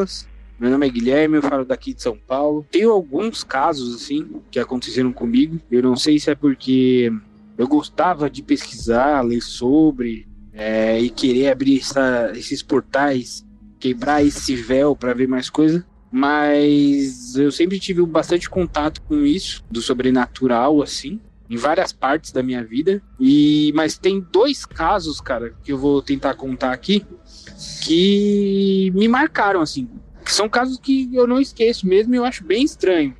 Lucas? Meu nome é Guilherme, eu falo daqui de São Paulo. Tenho alguns casos, assim, que aconteceram comigo. Eu não sei se é porque eu gostava de pesquisar, ler sobre, é, e querer abrir essa- esses portais, quebrar esse véu para ver mais coisa. Mas eu sempre tive bastante contato com isso, do sobrenatural, assim, em várias partes da minha vida. E Mas tem dois casos, cara, que eu vou tentar contar aqui, que me marcaram, assim. São casos que eu não esqueço mesmo e eu acho bem estranho.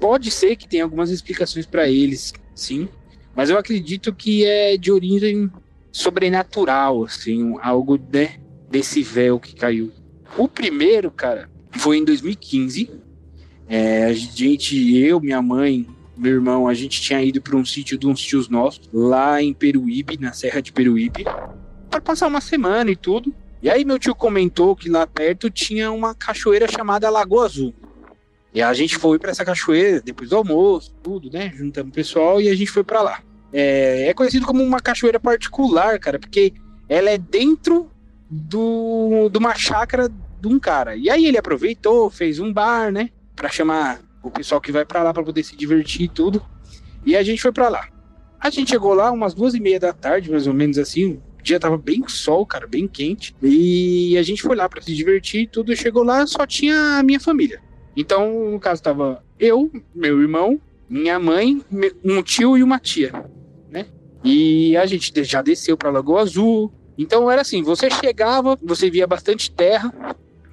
Pode ser que tenha algumas explicações para eles, sim. Mas eu acredito que é de origem sobrenatural, assim, algo né, desse véu que caiu. O primeiro, cara, foi em 2015. É, a gente, eu, minha mãe, meu irmão, a gente tinha ido para um sítio de uns tios nossos, lá em Peruíbe, na Serra de Peruíbe, para passar uma semana e tudo. E aí meu tio comentou que lá perto tinha uma cachoeira chamada Lagoa Azul. E a gente foi para essa cachoeira depois do almoço, tudo, né? Juntamos o pessoal e a gente foi para lá. É, é conhecido como uma cachoeira particular, cara, porque ela é dentro do, de uma chácara de um cara. E aí ele aproveitou, fez um bar, né? Pra chamar o pessoal que vai para lá para poder se divertir e tudo. E a gente foi para lá. A gente chegou lá umas duas e meia da tarde, mais ou menos assim. Dia tava bem sol, cara, bem quente. E a gente foi lá para se divertir e tudo. Chegou lá, só tinha a minha família. Então, no caso, tava eu, meu irmão, minha mãe, um tio e uma tia, né? E a gente já desceu pra Lagoa Azul. Então era assim, você chegava, você via bastante terra,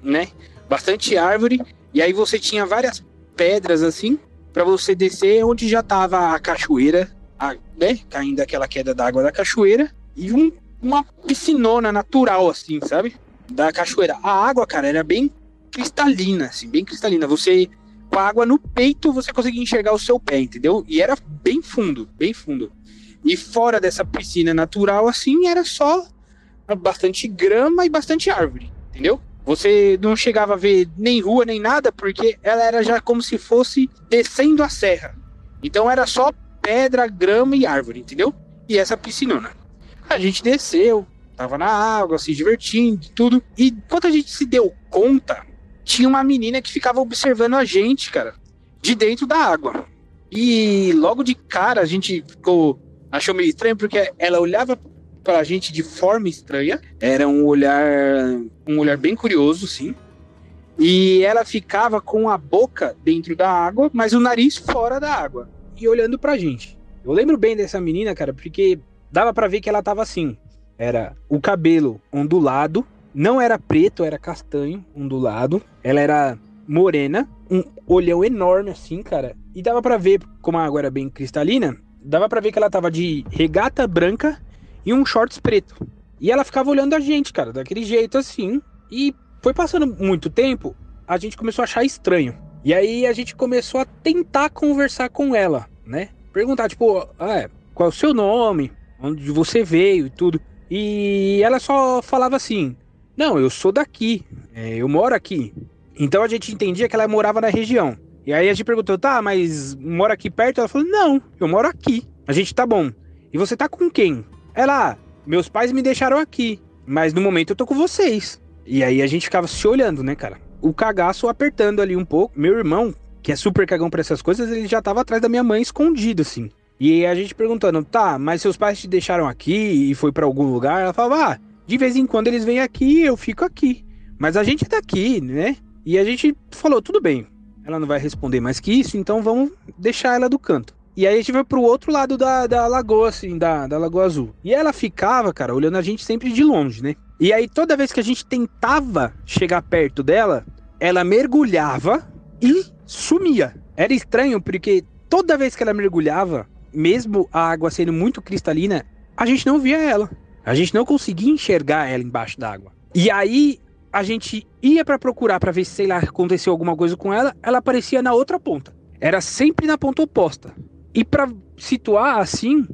né? Bastante árvore, e aí você tinha várias pedras assim para você descer onde já tava a cachoeira, a, né? Caindo aquela queda d'água da cachoeira e um- uma piscinona natural assim, sabe? Da cachoeira. A água, cara, era bem cristalina, assim, bem cristalina. Você com a água no peito, você conseguia enxergar o seu pé, entendeu? E era bem fundo, bem fundo. E fora dessa piscina natural, assim, era só bastante grama e bastante árvore, entendeu? Você não chegava a ver nem rua nem nada, porque ela era já como se fosse descendo a serra. Então era só pedra, grama e árvore, entendeu? E essa piscinona. A gente desceu, tava na água, se divertindo e tudo. E quando a gente se deu conta, tinha uma menina que ficava observando a gente, cara, de dentro da água. E logo de cara a gente ficou. achou meio estranho, porque ela olhava pra gente de forma estranha. Era um olhar. um olhar bem curioso, sim. E ela ficava com a boca dentro da água, mas o nariz fora da água. E olhando pra gente. Eu lembro bem dessa menina, cara, porque dava pra ver que ela tava assim. Era o cabelo ondulado, não era preto, era castanho, ondulado. Ela era morena, um olhão enorme assim, cara. E dava pra ver, como a água era bem cristalina, dava pra ver que ela tava de regata branca e um shorts preto. E ela ficava olhando a gente, cara, daquele jeito assim. E foi passando muito tempo, a gente começou a achar estranho. E aí a gente começou a tentar conversar com ela, né? Perguntar, tipo, ah, é, qual é o seu nome? Onde você veio e tudo. E ela só falava assim: Não, eu sou daqui, é, eu moro aqui. Então a gente entendia que ela morava na região. E aí a gente perguntou: Tá, mas mora aqui perto? Ela falou: Não, eu moro aqui. A gente tá bom. E você tá com quem? Ela, "Ah, meus pais me deixaram aqui, mas no momento eu tô com vocês. E aí a gente ficava se olhando, né, cara? O cagaço apertando ali um pouco. Meu irmão, que é super cagão pra essas coisas, ele já tava atrás da minha mãe escondido, assim. E a gente perguntando, tá, mas seus pais te deixaram aqui e foi pra algum lugar? Ela falava, ah, de vez em quando eles vêm aqui eu fico aqui. Mas a gente é daqui, né? E a gente falou, tudo bem. ela não vai responder mais que isso, então vamos deixar ela do canto. E aí a gente foi pro outro lado da, da lagoa, assim, da, da Lagoa Azul. E ela ficava, cara, olhando a gente sempre de longe, né? E aí toda vez que a gente tentava chegar perto dela, ela mergulhava e sumia. Era estranho porque toda vez que ela mergulhava, mesmo a água sendo muito cristalina, a gente não via ela. A gente não conseguia enxergar ela embaixo d'água. E aí a gente ia para procurar para ver se, sei lá, aconteceu alguma coisa com ela, ela aparecia na outra ponta. Era sempre na ponta oposta. E para situar assim,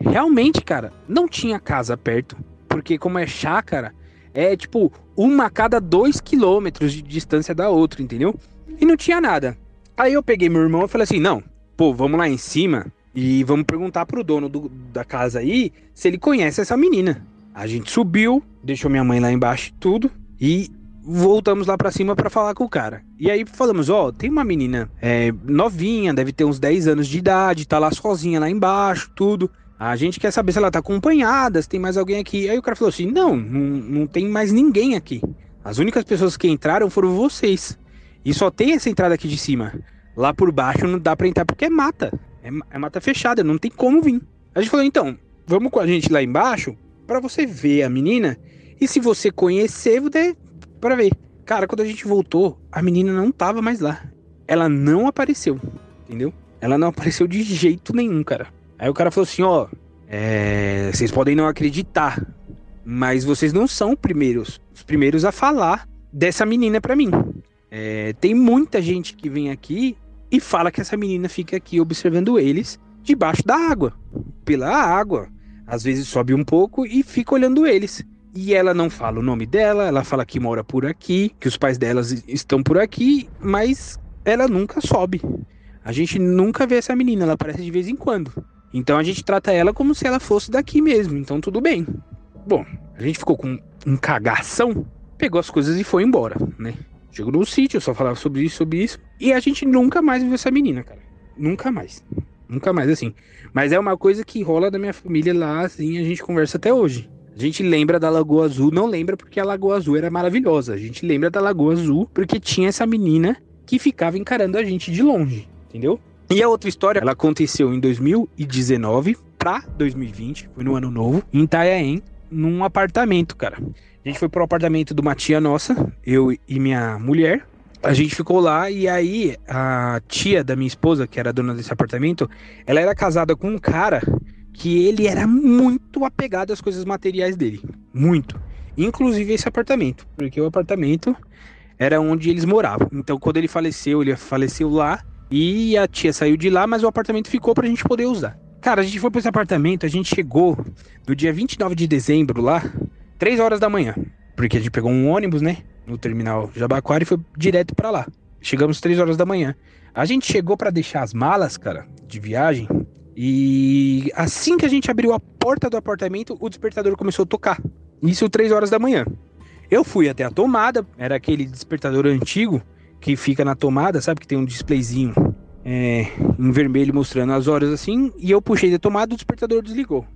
realmente, cara, não tinha casa perto. Porque como é chácara, é tipo uma a cada dois quilômetros de distância da outra, entendeu? E não tinha nada. Aí eu peguei meu irmão e falei assim: não, pô, vamos lá em cima e vamos perguntar pro dono do, da casa aí se ele conhece essa menina. A gente subiu, deixou minha mãe lá embaixo tudo e voltamos lá para cima para falar com o cara. E aí falamos, ó, oh, tem uma menina é, novinha, deve ter uns 10 anos de idade, tá lá sozinha lá embaixo, tudo. A gente quer saber se ela tá acompanhada, se tem mais alguém aqui. Aí o cara falou assim: não, não, não tem mais ninguém aqui. As únicas pessoas que entraram foram vocês. E só tem essa entrada aqui de cima. Lá por baixo não dá pra entrar porque é mata. É, é mata fechada, não tem como vir. A gente falou, então, vamos com a gente lá embaixo para você ver a menina. E se você conhecer, você para ver. Cara, quando a gente voltou, a menina não tava mais lá. Ela não apareceu, entendeu? Ela não apareceu de jeito nenhum, cara. Aí o cara falou assim, ó, é, vocês podem não acreditar, mas vocês não são primeiros, os primeiros a falar dessa menina para mim. É, tem muita gente que vem aqui e fala que essa menina fica aqui observando eles debaixo da água, pela água. Às vezes sobe um pouco e fica olhando eles. E ela não fala o nome dela, ela fala que mora por aqui, que os pais delas estão por aqui, mas ela nunca sobe. A gente nunca vê essa menina, ela aparece de vez em quando. Então a gente trata ela como se ela fosse daqui mesmo, então tudo bem. Bom, a gente ficou com um cagação, pegou as coisas e foi embora, né? Chegou no sítio, eu só falava sobre isso, sobre isso. E a gente nunca mais viu essa menina, cara. Nunca mais. Nunca mais, assim. Mas é uma coisa que rola da minha família lá, assim, a gente conversa até hoje. A gente lembra da Lagoa Azul, não lembra porque a Lagoa Azul era maravilhosa. A gente lembra da Lagoa Azul porque tinha essa menina que ficava encarando a gente de longe, entendeu? E a outra história, ela aconteceu em 2019 para 2020, foi no ano novo, em Itanhaém, num apartamento, cara. A gente foi pro apartamento de uma tia nossa, eu e minha mulher. A gente ficou lá e aí a tia da minha esposa, que era dona desse apartamento, ela era casada com um cara que ele era muito apegado às coisas materiais dele, muito. Inclusive esse apartamento, porque o apartamento era onde eles moravam. Então quando ele faleceu, ele faleceu lá e a tia saiu de lá, mas o apartamento ficou pra gente poder usar. Cara, a gente foi pra esse apartamento, a gente chegou no dia 29 de dezembro lá, 3 horas da manhã. Porque a gente pegou um ônibus, né? No terminal Jabaquara e foi direto para lá. Chegamos 3 horas da manhã. A gente chegou para deixar as malas, cara, de viagem. E assim que a gente abriu a porta do apartamento, o despertador começou a tocar. Isso 3 horas da manhã. Eu fui até a tomada, era aquele despertador antigo que fica na tomada, sabe? Que tem um displayzinho é, em vermelho mostrando as horas assim. E eu puxei da tomada, o despertador desligou.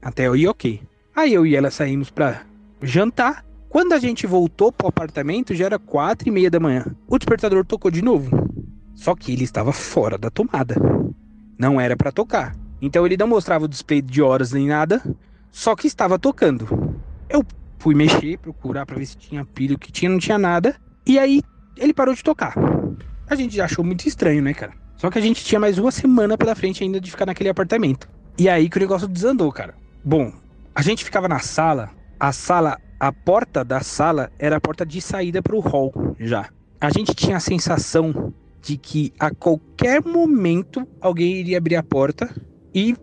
Até aí, ok. Aí eu e ela saímos pra jantar. Quando a gente voltou pro apartamento, já era quatro e meia da manhã. O despertador tocou de novo. Só que ele estava fora da tomada. Não era para tocar. Então ele não mostrava o display de horas nem nada, só que estava tocando. Eu fui mexer, procurar para ver se tinha pilha, o que tinha, não tinha nada. E aí ele parou de tocar. A gente já achou muito estranho, né, cara? Só que a gente tinha mais uma semana pela frente ainda de ficar naquele apartamento. E aí que o negócio desandou, cara. Bom, a gente ficava na sala, a sala, a porta da sala era a porta de saída para o hall já. A gente tinha a sensação de que a qualquer momento alguém iria abrir a porta e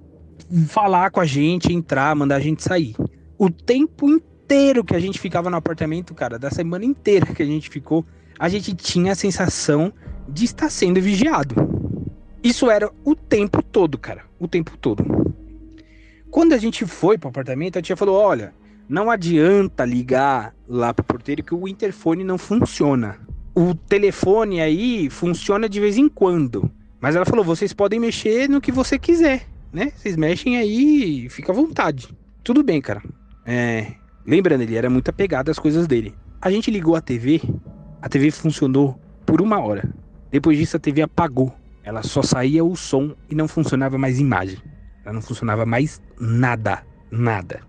falar com a gente, entrar, mandar a gente sair. O tempo inteiro que a gente ficava no apartamento, cara, da semana inteira que a gente ficou, a gente tinha a sensação de estar sendo vigiado. Isso era o tempo todo, cara, o tempo todo. Quando a gente foi pro apartamento, a tia falou: olha, não adianta ligar lá pro porteiro que o interfone não funciona. O telefone aí funciona de vez em quando. Mas ela falou: vocês podem mexer no que você quiser, né? Vocês mexem aí, fica à vontade. Tudo bem, cara. É, lembrando, ele era muito apegado às coisas dele. A gente ligou a TV, a TV funcionou por uma hora. Depois disso a TV apagou. Ela só saía o som e não funcionava mais imagem. Ela não funcionava mais nada, nada.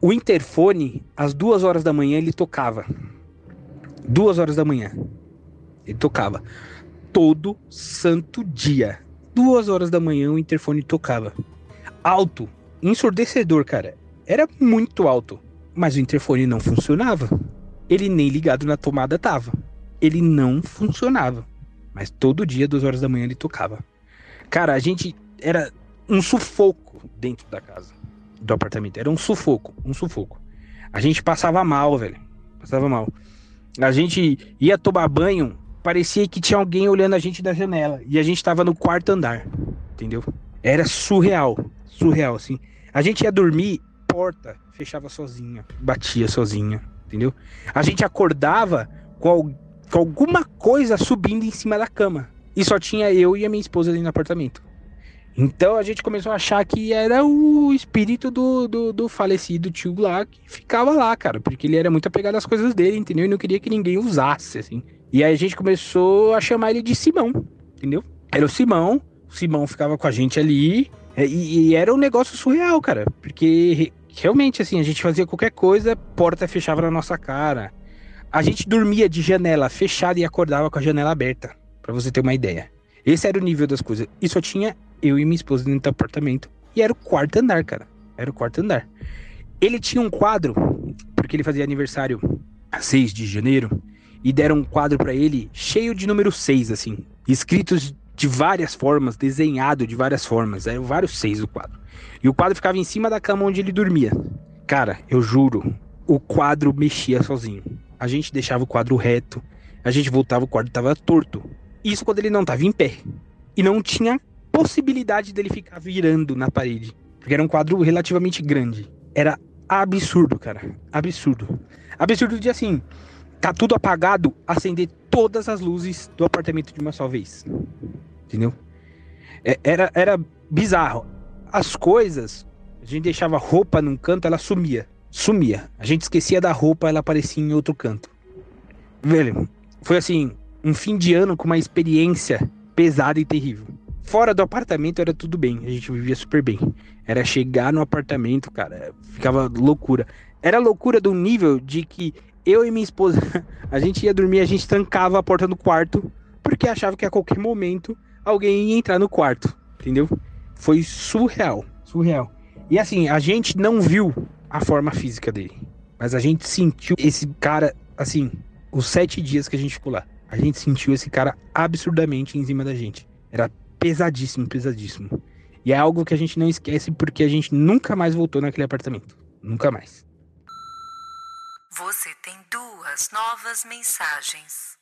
O interfone, às duas horas da manhã, ele tocava. Duas horas da manhã. Ele tocava. Todo santo dia. Duas horas da manhã o interfone tocava. Alto, ensurdecedor, cara. Era muito alto. Mas o interfone não funcionava. Ele nem ligado na tomada tava. Ele não funcionava. Mas todo dia, duas horas da manhã, ele tocava. Cara, a gente era um sufoco dentro da casa, do apartamento. Era um sufoco, um sufoco. A gente passava mal, velho. Passava mal. A gente ia tomar banho, parecia que tinha alguém olhando a gente da janela. E a gente tava no quarto andar. Entendeu? Era surreal. Surreal, assim. A gente ia dormir, porta fechava sozinha, batia sozinha, entendeu? A gente acordava com, com alguma coisa subindo em cima da cama. E só tinha eu e a minha esposa ali no apartamento. Então a gente começou a achar que era o espírito do, do, do, falecido tio lá que ficava lá, cara. Porque ele era muito apegado às coisas dele, entendeu? E não queria que ninguém usasse, assim. E aí a gente começou a chamar ele de Simão, entendeu? Era o Simão, o Simão ficava com a gente ali. É, e, e era um negócio surreal, cara. Porque realmente, assim, a gente fazia qualquer coisa, porta fechava na nossa cara. A gente dormia de janela fechada e acordava com a janela aberta, para você ter uma ideia. Esse era o nível das coisas. E só tinha eu e minha esposa dentro do apartamento. E era o quarto andar, cara. Era o quarto andar. Ele tinha um quadro, porque ele fazia aniversário 6 de janeiro, e deram um quadro para ele cheio de número 6, assim, escritos de várias formas, desenhado de várias formas. Eram vários seis o quadro. E o quadro ficava em cima da cama onde ele dormia. Cara, eu juro, o quadro mexia sozinho. A gente deixava o quadro reto, a gente voltava, o quadro tava torto. Isso quando ele não tava em pé. E não tinha possibilidade dele ficar virando na parede. Porque era um quadro relativamente grande. Era absurdo, cara. Absurdo. Absurdo de assim, tá tudo apagado, acender todas as luzes do apartamento de uma só vez. Entendeu? É, era, era bizarro. As coisas, a gente deixava roupa num canto, ela sumia. Sumia. A gente esquecia da roupa, ela aparecia em outro canto. Velho, foi assim, um fim de ano com uma experiência pesada e terrível. Fora do apartamento era tudo bem, a gente vivia super bem. Era chegar no apartamento, cara, ficava loucura. Era loucura do nível de que eu e minha esposa, a gente ia dormir, a gente trancava a porta do quarto, porque achava que a qualquer momento alguém ia entrar no quarto, entendeu? Foi surreal, surreal. E assim, a gente não viu a forma física dele, mas a gente sentiu esse cara, assim, os sete dias que a gente ficou lá. A gente sentiu esse cara absurdamente em cima da gente. Era pesadíssimo, pesadíssimo. E é algo que a gente não esquece porque a gente nunca mais voltou naquele apartamento. Nunca mais. Você tem duas novas mensagens.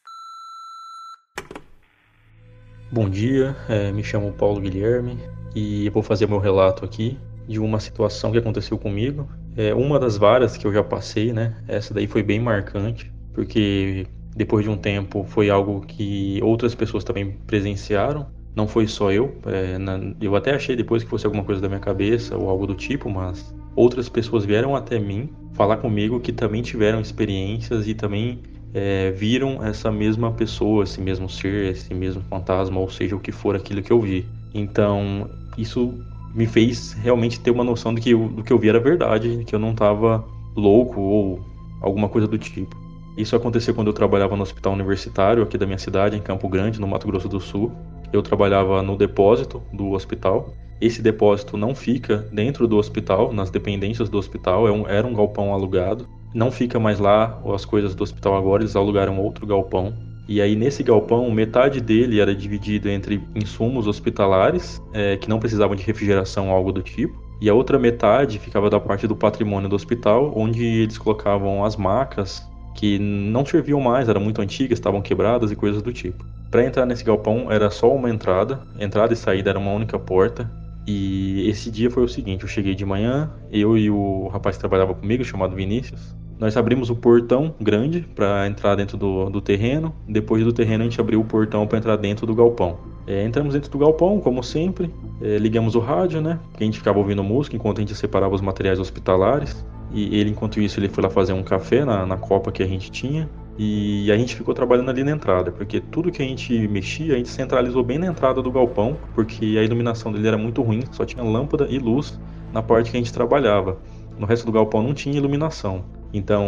Bom dia, é, me chamo Paulo Guilherme e vou fazer meu relato aqui de uma situação que aconteceu comigo. É uma das várias que eu já passei, né? Essa daí foi bem marcante, porque depois de um tempo foi algo que outras pessoas também presenciaram. Não foi só eu. É, na, eu até achei depois que fosse alguma coisa da minha cabeça ou algo do tipo, mas outras pessoas vieram até mim falar comigo que também tiveram experiências e também é, viram essa mesma pessoa, esse mesmo ser, esse mesmo fantasma, ou seja, o que for aquilo que eu vi. Então, isso me fez realmente ter uma noção de que eu, do que eu vi era verdade, que eu não estava louco ou alguma coisa do tipo. Isso aconteceu quando eu trabalhava no hospital universitário aqui da minha cidade, em Campo Grande, no Mato Grosso do Sul. Eu trabalhava no depósito do hospital. Esse depósito não fica dentro do hospital, nas dependências do hospital, é um, era um galpão alugado não fica mais lá as coisas do hospital agora, eles alugaram outro galpão. E aí nesse galpão, metade dele era dividido entre insumos hospitalares, é, que não precisavam de refrigeração ou algo do tipo. E a outra metade ficava da parte do patrimônio do hospital, onde eles colocavam as macas que não serviam mais, eram muito antigas, estavam quebradas e coisas do tipo. Para entrar nesse galpão era só uma entrada, entrada e saída era uma única porta. E esse dia foi o seguinte: eu cheguei de manhã, eu e o rapaz que trabalhava comigo, chamado Vinícius, nós abrimos o portão grande para entrar dentro do, do, terreno. Depois do terreno, a gente abriu o portão para entrar dentro do galpão. É, entramos dentro do galpão, como sempre. É, ligamos o rádio, né? Porque a gente ficava ouvindo música enquanto a gente separava os materiais hospitalares. E ele, enquanto isso, ele foi lá fazer um café na, na copa que a gente tinha. E a gente ficou trabalhando ali na entrada, porque tudo que a gente mexia, a gente centralizou bem na entrada do galpão, porque a iluminação dele era muito ruim, só tinha lâmpada e luz na parte que a gente trabalhava. No resto do galpão não tinha iluminação. Então,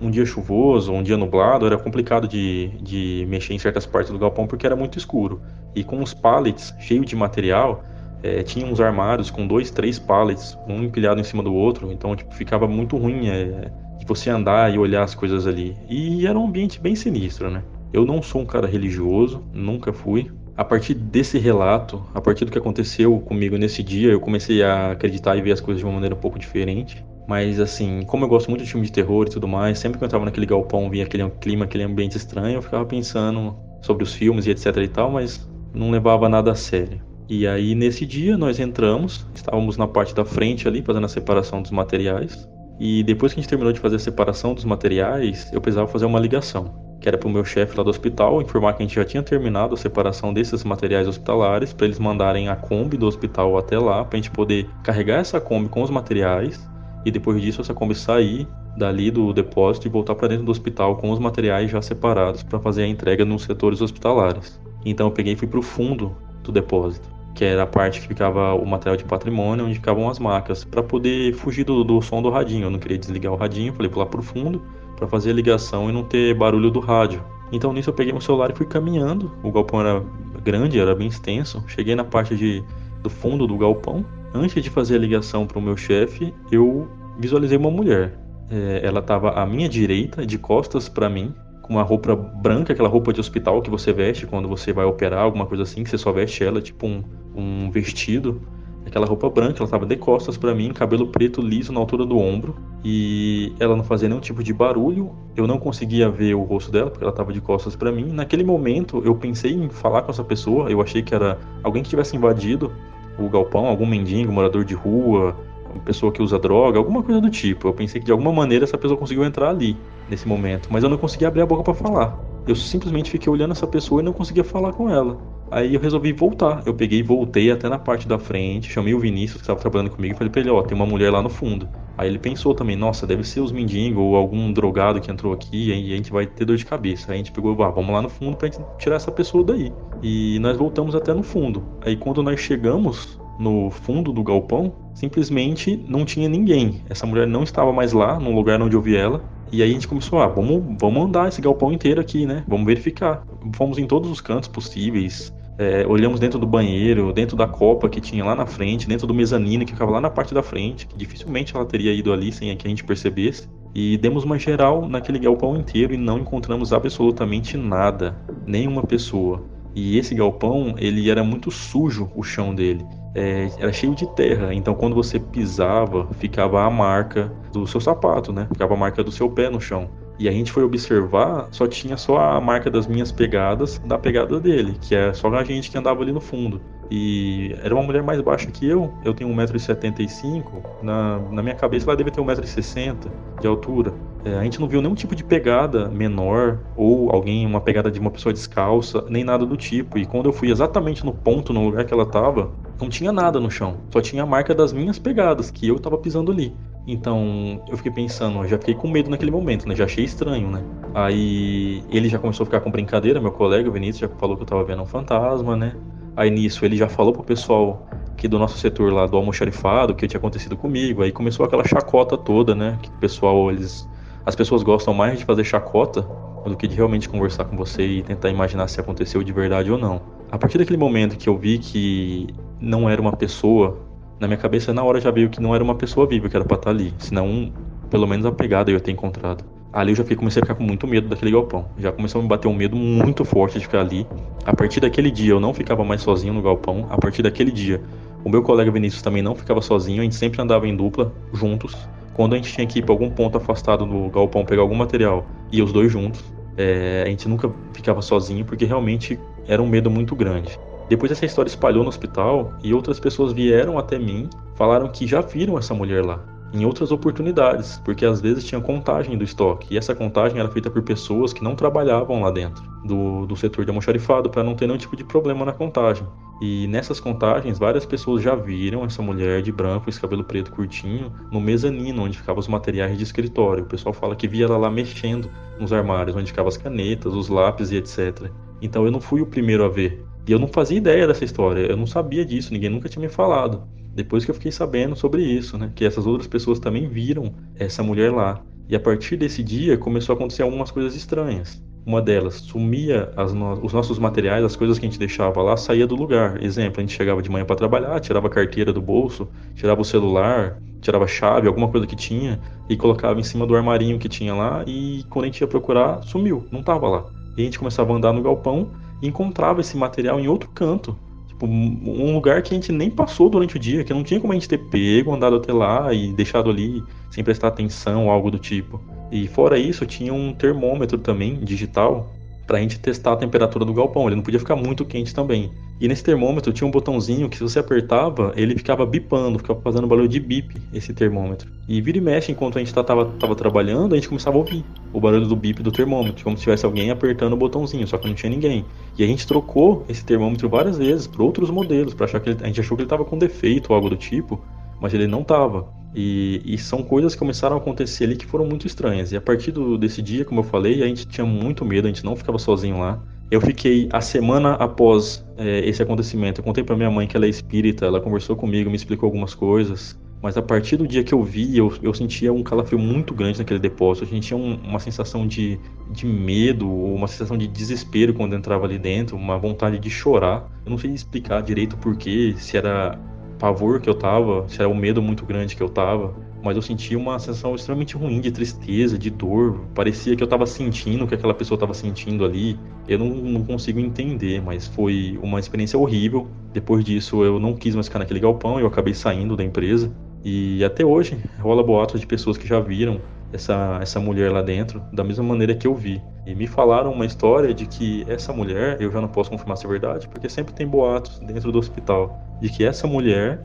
um dia chuvoso, um dia nublado, era complicado de, de mexer em certas partes do galpão porque era muito escuro. E com os pallets cheios de material, é, tinha uns armários com dois, três pallets, um empilhado em cima do outro, então tipo, ficava muito ruim é, de você andar e olhar as coisas ali. E era um ambiente bem sinistro, né? Eu não sou um cara religioso, nunca fui. A partir desse relato, a partir do que aconteceu comigo nesse dia, eu comecei a acreditar e ver as coisas de uma maneira um pouco diferente. Mas assim, como eu gosto muito de filme de terror e tudo mais, sempre que eu entrava naquele galpão, vinha aquele clima, aquele ambiente estranho, eu ficava pensando sobre os filmes e etc e tal, mas não levava nada a sério. E aí nesse dia nós entramos, estávamos na parte da frente ali fazendo a separação dos materiais. E depois que a gente terminou de fazer a separação dos materiais, eu precisava fazer uma ligação, que era para o meu chefe lá do hospital informar que a gente já tinha terminado a separação desses materiais hospitalares, para eles mandarem a Kombi do hospital até lá, para a gente poder carregar essa Kombi com os materiais e depois disso essa Kombi sair dali do depósito e voltar para dentro do hospital com os materiais já separados para fazer a entrega nos setores hospitalares. Então eu peguei e fui para o fundo do depósito que era a parte que ficava o material de patrimônio, onde ficavam as macas, para poder fugir do, do, som do radinho. Eu não queria desligar o radinho, falei pular pro fundo para fazer a ligação e não ter barulho do rádio. Então nisso eu peguei meu celular e fui caminhando. O galpão era grande, era bem extenso. Cheguei na parte de, do fundo do galpão. Antes de fazer a ligação para o meu chefe, eu visualizei uma mulher. É, ela estava à minha direita, de costas para mim, com uma roupa branca, aquela roupa de hospital que você veste quando você vai operar, alguma coisa assim, que você só veste ela, tipo um, um vestido. Aquela roupa branca, ela tava de costas para mim, cabelo preto liso na altura do ombro, e ela não fazia nenhum tipo de barulho. Eu não conseguia ver o rosto dela, porque ela tava de costas para mim. Naquele momento, eu pensei em falar com essa pessoa, eu achei que era alguém que tivesse invadido o galpão, algum mendigo, morador de rua, uma pessoa que usa droga, alguma coisa do tipo. Eu pensei que de alguma maneira essa pessoa conseguiu entrar ali nesse momento, mas eu não conseguia abrir a boca para falar. Eu simplesmente fiquei olhando essa pessoa e não conseguia falar com ela. Aí eu resolvi voltar. Eu peguei e voltei até na parte da frente, chamei o Vinícius que estava trabalhando comigo e falei pra ele, ó, tem uma mulher lá no fundo. Aí ele pensou também, nossa, deve ser os mendigos ou algum drogado que entrou aqui e a gente vai ter dor de cabeça. Aí a gente pegou, ah, vamos lá no fundo pra gente tirar essa pessoa daí. E nós voltamos até no fundo. Aí quando nós chegamos no fundo do galpão, simplesmente não tinha ninguém. Essa mulher não estava mais lá, no lugar onde eu vi ela. E aí a gente começou, ah, vamos, vamos andar esse galpão inteiro aqui, né? Vamos verificar. Fomos em todos os cantos possíveis. É, olhamos dentro do banheiro, dentro da copa que tinha lá na frente, dentro do mezanino que ficava lá na parte da frente, que dificilmente ela teria ido ali sem que a gente percebesse. E demos uma geral naquele galpão inteiro e não encontramos absolutamente nada, nenhuma pessoa. E esse galpão, ele era muito sujo, o chão dele é, era cheio de terra, então quando você pisava, ficava a marca do seu sapato, né? Ficava a marca do seu pé no chão. E a gente foi observar, só tinha só a marca das minhas pegadas, da pegada dele, que é só a gente que andava ali no fundo. E era uma mulher mais baixa que eu, eu tenho 1,75m, na, na minha cabeça ela deve ter 1,60m de altura. É, a gente não viu nenhum tipo de pegada menor, ou alguém, uma pegada de uma pessoa descalça, nem nada do tipo. E quando eu fui exatamente no ponto, no lugar que ela tava, não tinha nada no chão, só tinha a marca das minhas pegadas, que eu tava pisando ali. Então eu fiquei pensando, eu já fiquei com medo naquele momento, né? Já achei estranho, né? Aí ele já começou a ficar com brincadeira, meu colega, o Vinícius, já falou que eu tava vendo um fantasma, né? Aí nisso ele já falou pro pessoal que do nosso setor lá do almoxarifado, o que tinha acontecido comigo. Aí começou aquela chacota toda, né? Que o pessoal, eles. As pessoas gostam mais de fazer chacota do que de realmente conversar com você e tentar imaginar se aconteceu de verdade ou não. A partir daquele momento que eu vi que não era uma pessoa na minha cabeça na hora já veio que não era uma pessoa viva que era pra estar tá ali, senão pelo menos a pegada eu ia ter encontrado. Ali eu já comecei a ficar com muito medo daquele galpão. Já começou a me bater um medo muito forte de ficar ali. A partir daquele dia eu não ficava mais sozinho no galpão. A partir daquele dia, o meu colega Vinícius também não ficava sozinho. A gente sempre andava em dupla, juntos. Quando a gente tinha que ir para algum ponto afastado do galpão pegar algum material, ia os dois juntos. É, a gente nunca ficava sozinho porque realmente era um medo muito grande. Depois essa história espalhou no hospital e outras pessoas vieram até mim, falaram que já viram essa mulher lá. em outras oportunidades, porque às vezes tinha contagem do estoque, e essa contagem era feita por pessoas que não trabalhavam lá dentro do, do setor de almoxarifado, para não ter nenhum tipo de problema na contagem. E nessas contagens, várias pessoas já viram essa mulher de branco, esse cabelo preto curtinho, no mezanino, onde ficavam os materiais de escritório. O pessoal fala que via ela lá mexendo nos armários, onde ficavam as canetas, os lápis e etc. Então eu não fui o primeiro a ver. E eu não fazia ideia dessa história, eu não sabia disso, ninguém nunca tinha me falado. Depois que eu fiquei sabendo sobre isso, né? Que essas outras pessoas também viram essa mulher lá. E a partir desse dia começou a acontecer algumas coisas estranhas. Uma delas, sumia no... os nossos materiais, as coisas que a gente deixava lá, saía do lugar. Exemplo, a gente chegava de manhã para trabalhar, tirava a carteira do bolso, tirava o celular, tirava a chave, alguma coisa que tinha, e colocava em cima do armarinho que tinha lá, e quando a gente ia procurar, sumiu, não estava lá. E a gente começava a andar no galpão encontrava esse material em outro canto, Tipo, um lugar que a gente nem passou durante o dia, que não tinha como a gente ter pego, andado até lá e deixado ali sem prestar atenção algo do tipo. E fora isso, tinha um termômetro também, digital, pra gente testar a temperatura do galpão. Ele não podia ficar muito quente também. E nesse termômetro tinha um botãozinho que se você apertava, ele ficava bipando, ficava fazendo barulho de bip, esse termômetro. E vira e mexe, enquanto a gente tava, tava trabalhando, a gente começava a ouvir o barulho do bip do termômetro, como se tivesse alguém apertando o botãozinho, só que não tinha ninguém. E a gente trocou esse termômetro várias vezes para outros modelos, para achar que ele, a gente achou que ele tava com defeito ou algo do tipo, mas ele não tava. E, e, são coisas que começaram a acontecer ali que foram muito estranhas. E a partir do, desse dia, como eu falei, a gente tinha muito medo, a gente não ficava sozinho lá. Eu fiquei a semana após é, esse acontecimento. Eu contei para minha mãe que ela é espírita, ela conversou comigo, me explicou algumas coisas. Mas a partir do dia que eu vi, eu, eu sentia um calafrio muito grande naquele depósito. A gente tinha um, uma sensação de, de medo, uma sensação de desespero quando entrava ali dentro, uma vontade de chorar. Eu não sei explicar direito porquê, se era pavor que eu tava, se era o um medo muito grande que eu tava mas eu sentia uma sensação extremamente ruim de tristeza, de dor. Parecia que eu estava sentindo o que aquela pessoa estava sentindo ali. Eu não, não, consigo entender, mas foi uma experiência horrível. Depois disso, eu não quis mais ficar naquele galpão, eu acabei saindo da empresa. E até hoje rola boatos de pessoas que já viram essa, essa mulher lá dentro, da mesma maneira que eu vi. E me falaram uma história de que essa mulher, eu já não posso confirmar se é verdade, porque sempre tem boatos dentro do hospital, de que essa mulher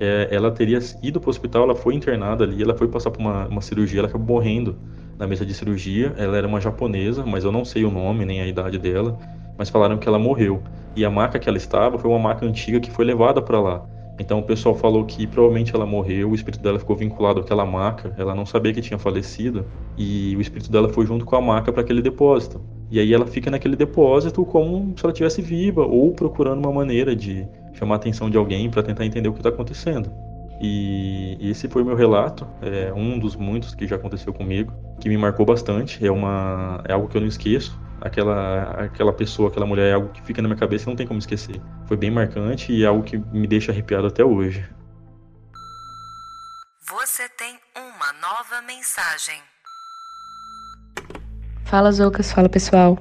é, ela teria ido para o hospital, ela foi internada ali, ela foi passar por uma, uma cirurgia, ela acabou morrendo na mesa de cirurgia. Ela era uma japonesa, mas eu não sei o nome nem a idade dela, mas falaram que ela morreu. E a maca que ela estava foi uma maca antiga que foi levada para lá. Então o pessoal falou que provavelmente ela morreu, o espírito dela ficou vinculado àquela maca, ela não sabia que tinha falecido, e o espírito dela foi junto com a maca para aquele depósito. E aí ela fica naquele depósito como se ela estivesse viva ou procurando uma maneira de chamar a atenção de alguém para tentar entender o que está acontecendo. E esse foi meu relato, é um dos muitos que já aconteceu comigo, que me marcou bastante. É uma é algo que eu não esqueço. Aquela aquela pessoa, aquela mulher é algo que fica na minha cabeça e não tem como esquecer. Foi bem marcante e é algo que me deixa arrepiado até hoje. Você tem uma nova mensagem. Fala Zocas, fala pessoal.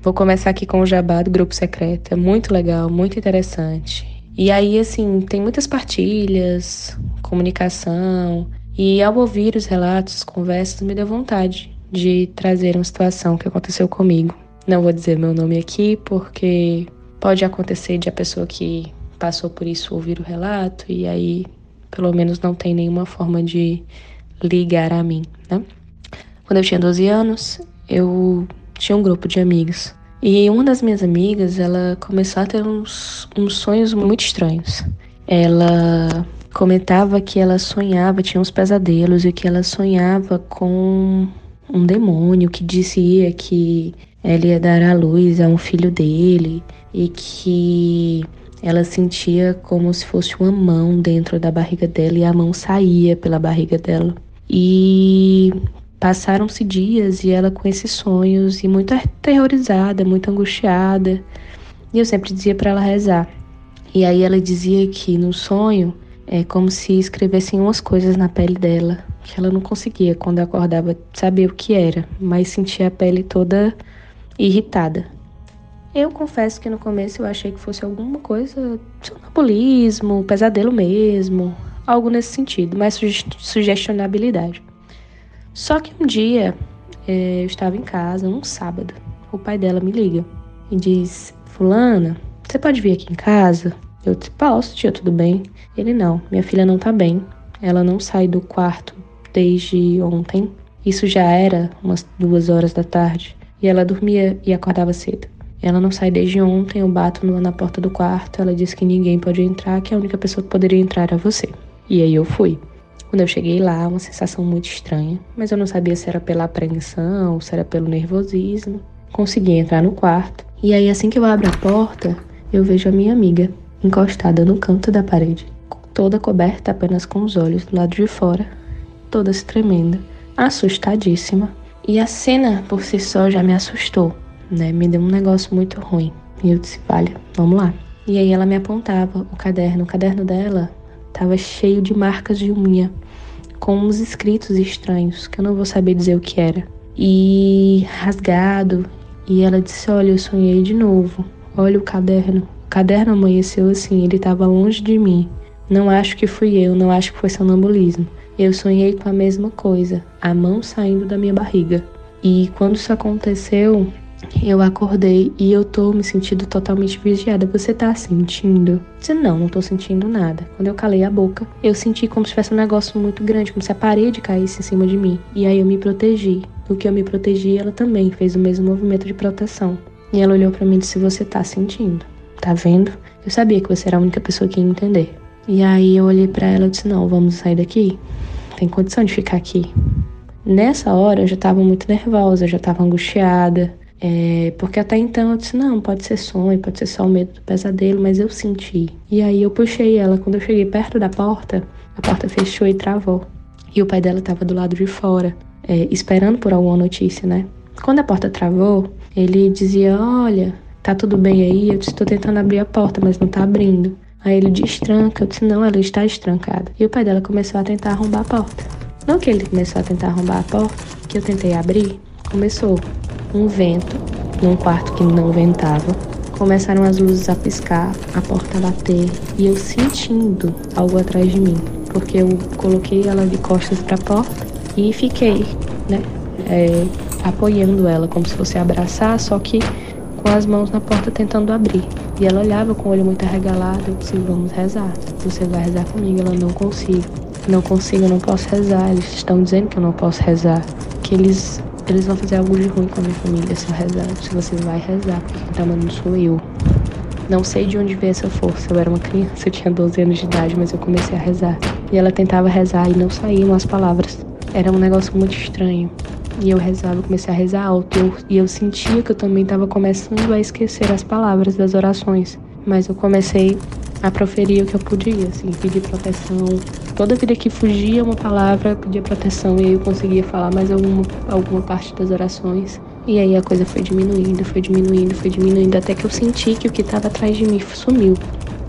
Vou começar aqui com o jabá do grupo secreto. É muito legal, muito interessante. E aí, assim, tem muitas partilhas, comunicação, e ao ouvir os relatos, conversas, me deu vontade de trazer uma situação que aconteceu comigo. Não vou dizer meu nome aqui, porque pode acontecer de a pessoa que passou por isso ouvir o relato e aí, pelo menos, não tem nenhuma forma de ligar a mim, né? Quando eu tinha 12 anos, eu tinha um grupo de amigos e uma das minhas amigas, ela começou a ter uns, uns sonhos muito estranhos. Ela comentava que ela sonhava, tinha uns pesadelos e que ela sonhava com um demônio que dizia que ela ia dar à luz a um filho dele e que ela sentia como se fosse uma mão dentro da barriga dela e a mão saía pela barriga dela. E Passaram-se dias e ela com esses sonhos e muito aterrorizada, muito angustiada. E eu sempre dizia para ela rezar. E aí ela dizia que no sonho é como se escrevessem umas coisas na pele dela, que ela não conseguia quando acordava saber o que era, mas sentia a pele toda irritada. Eu confesso que no começo eu achei que fosse alguma coisa, sonambulismo, pesadelo mesmo, algo nesse sentido, mais sugestionabilidade. Só que um dia é, eu estava em casa, um sábado. O pai dela me liga e diz: Fulana, você pode vir aqui em casa? Eu disse: Posso, tia, tudo bem? Ele: Não, minha filha não tá bem. ela não sai do quarto desde ontem. Isso já era umas duas horas da tarde. E ela dormia e acordava cedo. Ela não sai desde ontem, eu bato na porta do quarto, ela diz que ninguém pode entrar, que a única pessoa que poderia entrar era você. E aí eu fui. Quando eu cheguei lá, uma sensação muito estranha, mas eu não sabia se era pela apreensão, se era pelo nervosismo. Consegui entrar no quarto, e aí assim que eu abro a porta, eu vejo a minha amiga encostada no canto da parede, toda coberta apenas com os olhos do lado de fora, toda se tremendo, assustadíssima. E a cena por si só já me assustou né? Me deu um negócio muito ruim. E eu disse, vale, vamos lá. E aí ela me apontava o caderno. O caderno dela estava cheio de marcas de unha, com uns escritos estranhos, que eu não vou saber dizer o que era. E rasgado. E ela disse, olha, eu sonhei de novo. Olha o caderno. O caderno amanheceu assim, ele estava longe de mim. Não acho que fui eu, não acho que foi sonambulismo. Eu sonhei com a mesma coisa, a mão saindo da minha barriga. E quando isso aconteceu, eu acordei e eu tô me sentindo totalmente vigiada. Você tá sentindo? Disse, não, não tô sentindo nada. Quando eu calei a boca, eu senti como se tivesse um negócio muito grande, como se a parede caísse em cima de mim. E aí eu me protegi. No que eu me protegi, ela também fez o mesmo movimento de proteção. E ela olhou para mim e disse: Você tá sentindo? Tá vendo? Eu sabia que você era a única pessoa que ia entender. E aí eu olhei para ela e disse: Não, vamos sair daqui? Tem condição de ficar aqui? Nessa hora eu já tava muito nervosa, eu já tava angustiada. É, porque até então eu disse, não, pode ser sonho, pode ser só o medo do pesadelo, mas eu senti. E aí eu puxei ela, quando eu cheguei perto da porta, a porta fechou e travou. E o pai dela estava do lado de fora, é, esperando por alguma notícia, né? Quando a porta travou, ele dizia, olha, tá tudo bem aí? Eu tô tentando abrir a porta, mas não tá abrindo. Aí ele destranca, eu disse, não, ela está estrancada. E o pai dela começou a tentar arrombar a porta. Não que ele começou a tentar arrombar a porta, que eu tentei abrir, começou um vento num quarto que não ventava. Começaram as luzes a piscar, a porta a bater e eu sentindo algo atrás de mim, porque eu coloquei ela de costas para a porta e fiquei, né, é, apoiando ela como se fosse abraçar, só que com as mãos na porta tentando abrir. E ela olhava com o olho muito arregalado. Eu disse: Vamos rezar. Você vai rezar comigo? Ela não consigo. Não consigo, eu não posso rezar. Eles estão dizendo que eu não posso rezar. Que eles eles vão fazer algo de ruim com a minha família se eu rezar. Se você vai rezar, porque quem tá mandando sou eu. Não sei de onde veio essa força. Eu era uma criança, eu tinha 12 anos de idade, mas eu comecei a rezar. E ela tentava rezar e não saíam as palavras. Era um negócio muito estranho. E eu rezava, comecei a rezar alto. Eu, e eu sentia que eu também estava começando a esquecer as palavras das orações. Mas eu comecei a proferir o que eu podia, assim, pedir proteção. Toda vida que fugia uma palavra, eu pedia proteção e aí eu conseguia falar mais alguma, alguma parte das orações. E aí a coisa foi diminuindo, foi diminuindo, foi diminuindo, até que eu senti que o que estava atrás de mim sumiu.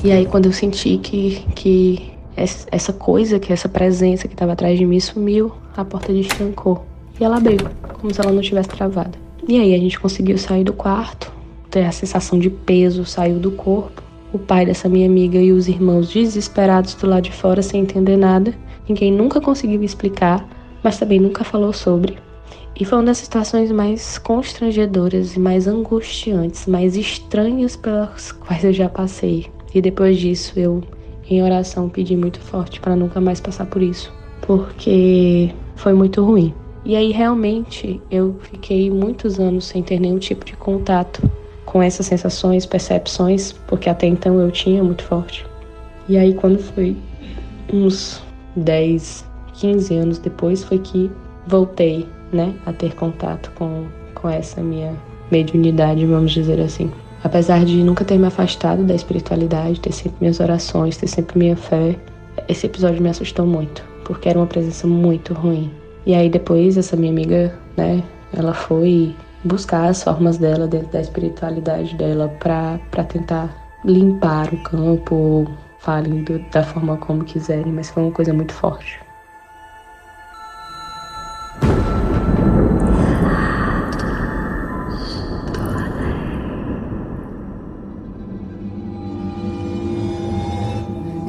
E aí quando eu senti que, que essa coisa, que essa presença que estava atrás de mim sumiu, a porta destrancou. E ela abriu, como se ela não tivesse travado. E aí a gente conseguiu sair do quarto, ter a sensação de peso saiu do corpo o pai dessa minha amiga e os irmãos desesperados do lado de fora sem entender nada. Ninguém nunca conseguiu explicar, mas também nunca falou sobre. E foi uma das situações mais constrangedoras e mais angustiantes, mais estranhas pelas quais eu já passei. E depois disso eu, em oração, pedi muito forte para nunca mais passar por isso, porque foi muito ruim. E aí realmente eu fiquei muitos anos sem ter nenhum tipo de contato com essas sensações, percepções, porque até então eu tinha muito forte. E aí quando foi uns 10, 15 anos depois foi que voltei, né, a ter contato com, com essa minha mediunidade, vamos dizer assim. Apesar de nunca ter me afastado da espiritualidade, ter sempre minhas orações, ter sempre minha fé, esse episódio me assustou muito, porque era uma presença muito ruim. E aí depois essa minha amiga, né, ela foi buscar as formas dela dentro da espiritualidade dela para tentar limpar o campo, falem do, da forma como quiserem, mas foi uma coisa muito forte.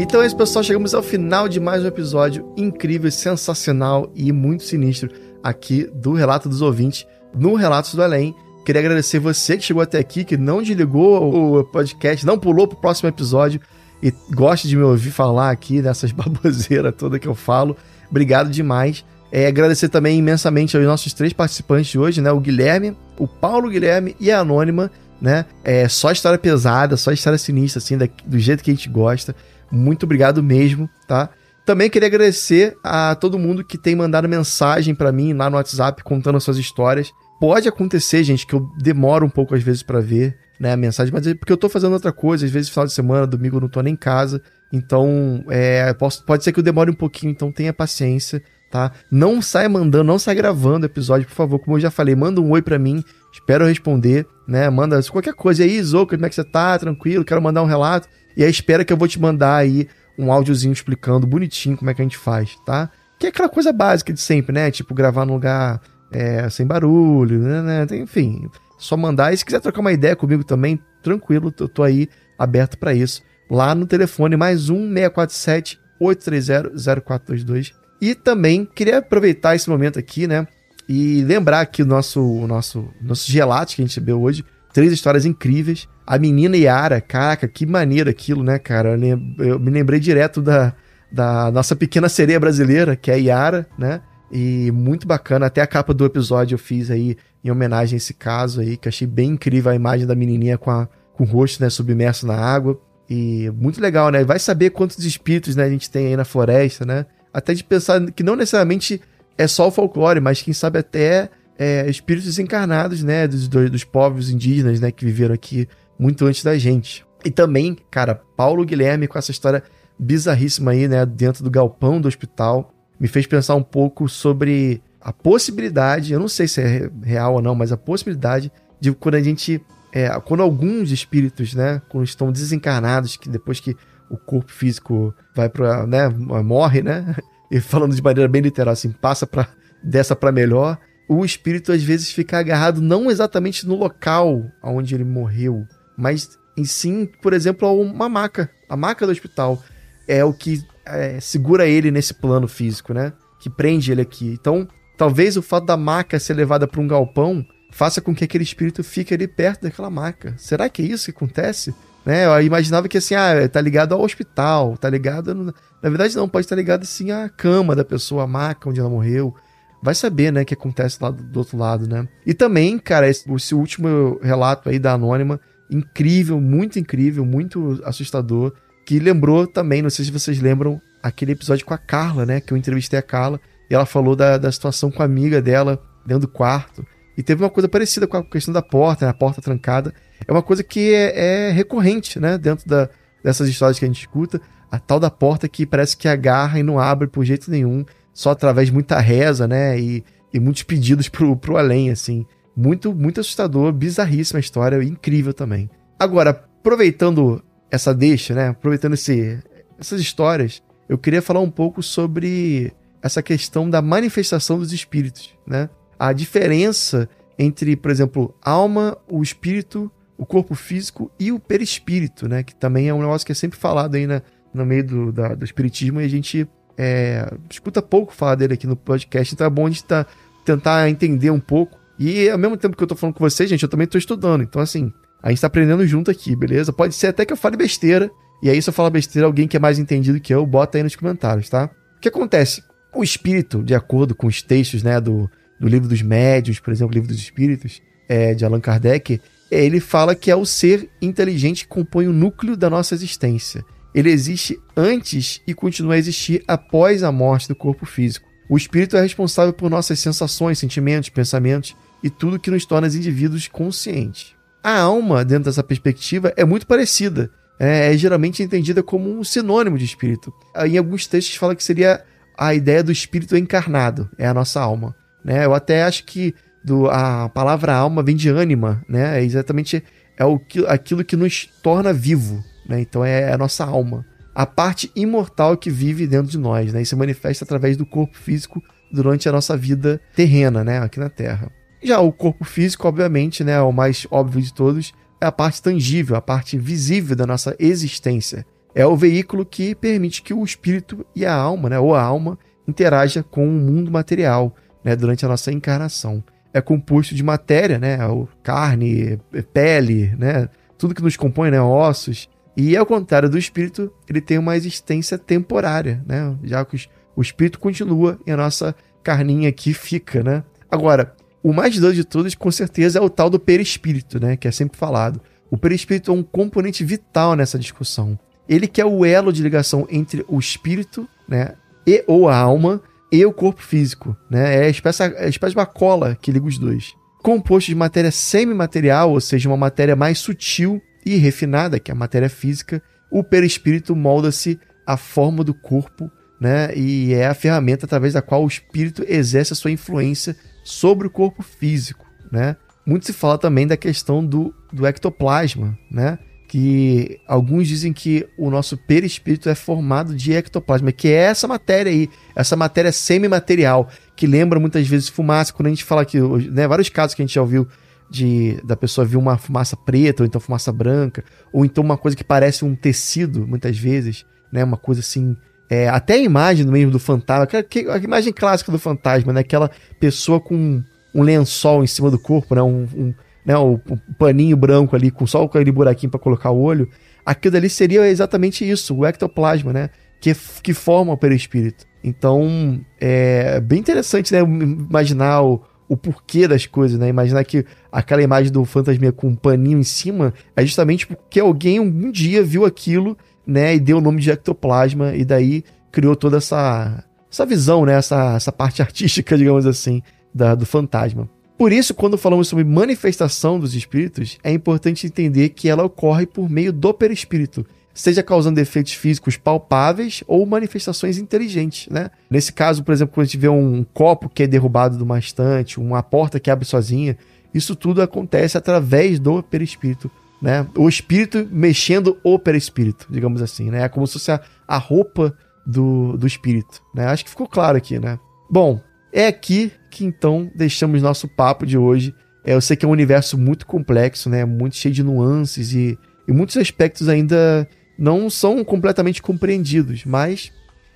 Então é isso, pessoal. Chegamos ao final de mais um episódio incrível, sensacional e muito sinistro aqui do Relato dos Ouvintes no Relatos do Além. Queria agradecer você que chegou até aqui, que não desligou o podcast, não pulou pro próximo episódio. e gosta de me ouvir falar aqui dessas baboseiras toda que eu falo. Obrigado demais. É, agradecer também imensamente aos nossos três participantes de hoje, né? O Guilherme, o Paulo Guilherme e a Anônima, né? É só história pesada, só história sinistra, assim, da, do jeito que a gente gosta. Muito obrigado mesmo, tá? Também queria agradecer a todo mundo que tem mandado mensagem para mim lá no WhatsApp contando suas histórias. Pode acontecer, gente, que eu demoro um pouco às vezes para ver, né, a mensagem, mas é porque eu tô fazendo outra coisa, às vezes final de semana, domingo eu não tô nem em casa. Então, é, posso, pode ser que eu demore um pouquinho, então tenha paciência tá? Não sai mandando, não sai gravando episódio, por favor. Como eu já falei, manda um oi para mim, espero responder, né? Manda qualquer coisa aí, Zoca, como é que você tá? Tranquilo, quero mandar um relato. E aí espera que eu vou te mandar aí um áudiozinho explicando bonitinho como é que a gente faz, tá? Que é aquela coisa básica de sempre, né? Tipo, gravar num lugar é, sem barulho, né, né? Enfim, só mandar. E se quiser trocar uma ideia comigo também, tranquilo, eu tô aí aberto para isso. Lá no telefone, mais um 647 830 0422 e também queria aproveitar esse momento aqui, né? E lembrar aqui o nosso, o nosso, nosso gelato que a gente bebeu hoje. Três histórias incríveis. A menina Yara, caraca, que maneiro aquilo, né, cara? Eu, me lembrei direto da, da nossa pequena sereia brasileira, que é a Yara, né? E muito bacana. Até a capa do episódio eu fiz aí em homenagem a esse caso aí, que achei bem incrível a imagem da menininha com, a, com o rosto, né, submerso na água. E muito legal, né? Vai saber quantos espíritos né, a gente tem aí na floresta, né? até de pensar que não necessariamente é só o folclore, mas quem sabe até é, espíritos encarnados, né, dos, dos povos indígenas, né, que viveram aqui muito antes da gente. E também, cara, Paulo Guilherme com essa história bizarríssima aí, né, dentro do galpão do hospital, me fez pensar um pouco sobre a possibilidade, eu não sei se é real ou não, mas a possibilidade de quando a gente, é, quando alguns espíritos, né, quando estão desencarnados, que depois que o corpo físico vai para, né, morre, né? E falando de maneira bem literal assim, passa para dessa para melhor, o espírito às vezes fica agarrado não exatamente no local onde ele morreu, mas em sim, por exemplo, a uma maca. A maca do hospital é o que é, segura ele nesse plano físico, né? Que prende ele aqui. Então, talvez o fato da maca ser levada para um galpão faça com que aquele espírito fique ali perto daquela maca. Será que é isso que acontece? Né? Eu imaginava que assim, ah, tá ligado ao hospital, tá ligado. No... Na verdade, não, pode estar ligado assim à cama da pessoa, à maca onde ela morreu. Vai saber, né, o que acontece lá do, do, outro lado, né? E também, cara, esse, esse último relato aí da Anônima, incrível, muito incrível, muito assustador. Que lembrou também, não sei se vocês lembram, aquele episódio com a Carla, né? Que eu entrevistei a Carla e ela falou da, da situação com a amiga dela dentro do quarto. E teve uma coisa parecida com a questão da porta, né, a porta trancada é uma coisa que é, é recorrente, né? Dentro da, dessas histórias que a gente escuta. A tal da porta que parece que agarra e não abre por jeito nenhum, só através de muita reza, né? E, e muitos pedidos pro, pro além, assim. Muito, muito assustador, bizarríssima a história, incrível também. Agora, aproveitando essa deixa, né? Aproveitando esse, essas histórias, eu queria falar um pouco sobre essa questão da manifestação dos espíritos, né? A diferença entre, por exemplo, alma, o espírito o corpo físico e o perispírito, né? Que também é um negócio que é sempre falado aí né, no meio do, da, do espiritismo e a gente é, escuta pouco falar dele aqui no podcast, então é bom a gente tá, tentar entender um pouco. E ao mesmo tempo que eu tô falando com vocês, gente, eu também tô estudando. Então, assim, a gente tá aprendendo junto aqui, beleza? Pode ser até que eu fale besteira. E aí, se eu falar besteira, alguém que é mais entendido que eu, bota aí nos comentários, tá? O que acontece? O espírito, de acordo com os textos, né, do, do livro dos médios, por exemplo, o livro dos espíritos, é, de Allan Kardec, ele fala que é o ser inteligente que compõe o núcleo da nossa existência. Ele existe antes e continua a existir após a morte do corpo físico. O espírito é responsável por nossas sensações, sentimentos, pensamentos e tudo que nos torna indivíduos conscientes. A alma, dentro dessa perspectiva, é muito parecida. É, é geralmente entendida como um sinônimo de espírito. Em alguns textos fala que seria a ideia do espírito encarnado, é a nossa alma. Né? Eu até acho que do a palavra alma vem de ânima, né? É exatamente é o que, aquilo que nos torna vivo, né? Então é a nossa alma, a parte imortal que vive dentro de nós, né? E se manifesta através do corpo físico durante a nossa vida terrena, né? Aqui na Terra. Já o corpo físico, obviamente, né? O mais óbvio de todos é a parte tangível, a parte visível da nossa existência. É o veículo que permite que o espírito e a alma, né? Ou a alma interaja com o mundo material, né? Durante a nossa encarnação é composto de matéria, né? Carne, pele, né? Tudo que nos compõe, né? Ossos. E ao contrário do espírito, ele tem uma existência temporária, né? Já que o espírito continua e a nossa carninha aqui fica, né? Agora, o mais doido de todos, com certeza, é o tal do perispírito, né? Que é sempre falado. O perispírito é um componente vital nessa discussão. Ele que é o elo de ligação entre o espírito, né? E ou a alma e o corpo físico, né? É a espécie, a espécie de uma cola que liga os dois. Composto de matéria semimaterial, ou seja, uma matéria mais sutil e refinada, que é a matéria física, o perispírito molda-se à forma do corpo, né? E é a ferramenta através da qual o espírito exerce a sua influência sobre o corpo físico, né? Muito se fala também da questão do, do ectoplasma, né? Que alguns dizem que o nosso perispírito é formado de ectoplasma, que é essa matéria aí, essa matéria semimaterial, que lembra muitas vezes fumaça. Quando a gente fala que, né, vários casos que a gente já ouviu de da pessoa ver uma fumaça preta, ou então fumaça branca, ou então uma coisa que parece um tecido, muitas vezes, né? Uma coisa assim. É, até a imagem mesmo do fantasma, a imagem clássica do fantasma, né? Aquela pessoa com um lençol em cima do corpo, né? Um, um né? um, um paninho branco ali, com só aquele buraquinho para colocar o olho. Aquilo ali seria exatamente isso, o ectoplasma, né? Que, que forma o perispírito. Então, é bem interessante, né? Imaginar o, o porquê das coisas, né? Imaginar que aquela imagem do fantasma com um paninho em cima é justamente porque alguém um dia viu aquilo, né? E deu o nome de ectoplasma e daí criou toda essa, essa visão, né? Essa, essa parte artística, digamos assim, da, do fantasma. Por isso, quando falamos sobre manifestação dos espíritos, é importante entender que ela ocorre por meio do perispírito, seja causando efeitos físicos palpáveis ou manifestações inteligentes, né? Nesse caso, por exemplo, quando a gente vê um copo que é derrubado de uma estante, uma porta que abre sozinha, isso tudo acontece através do perispírito, né? O espírito mexendo o perispírito, digamos assim, né? É como se fosse a, a roupa do, do espírito, né? Acho que ficou claro aqui, né? Bom, é aqui que então deixamos nosso papo de hoje. É, eu sei que é um universo muito complexo, né? Muito cheio de nuances e, e muitos aspectos ainda não são completamente compreendidos, mas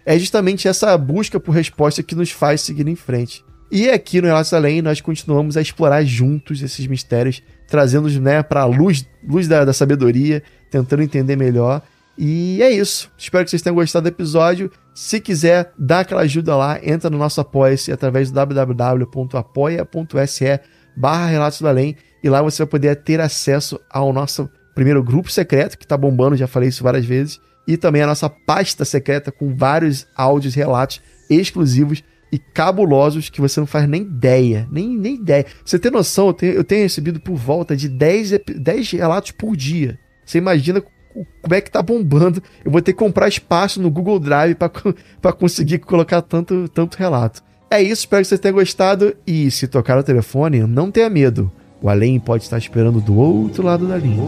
é justamente essa busca por resposta que nos faz seguir em frente. E aqui no Relatos Além nós continuamos a explorar juntos esses mistérios, trazendo-os né, para a luz, luz da, da sabedoria, tentando entender melhor. E é isso. Espero que vocês tenham gostado do episódio. Se quiser dar aquela ajuda lá, entra no nosso Apoia-se através do www.apoia.se barra Relatos do Além e lá você vai poder ter acesso ao nosso primeiro grupo secreto, que tá bombando, já falei isso várias vezes, e também a nossa pasta secreta com vários áudios, relatos exclusivos e cabulosos que você não faz nem ideia, nem, nem ideia. Você tem noção, eu tenho, eu tenho recebido por volta de 10, 10 relatos por dia. Você imagina como é que tá bombando. Eu vou ter que comprar espaço no Google Drive para conseguir colocar tanto, tanto relato. É isso, espero que você tenha gostado e se tocar o telefone, não tenha medo. O além pode estar esperando do outro lado da linha.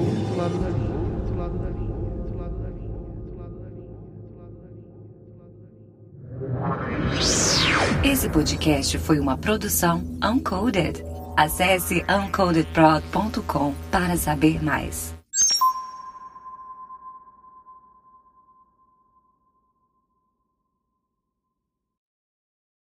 Esse podcast foi uma produção Uncoded. Acesse uncodedprod.com para saber mais.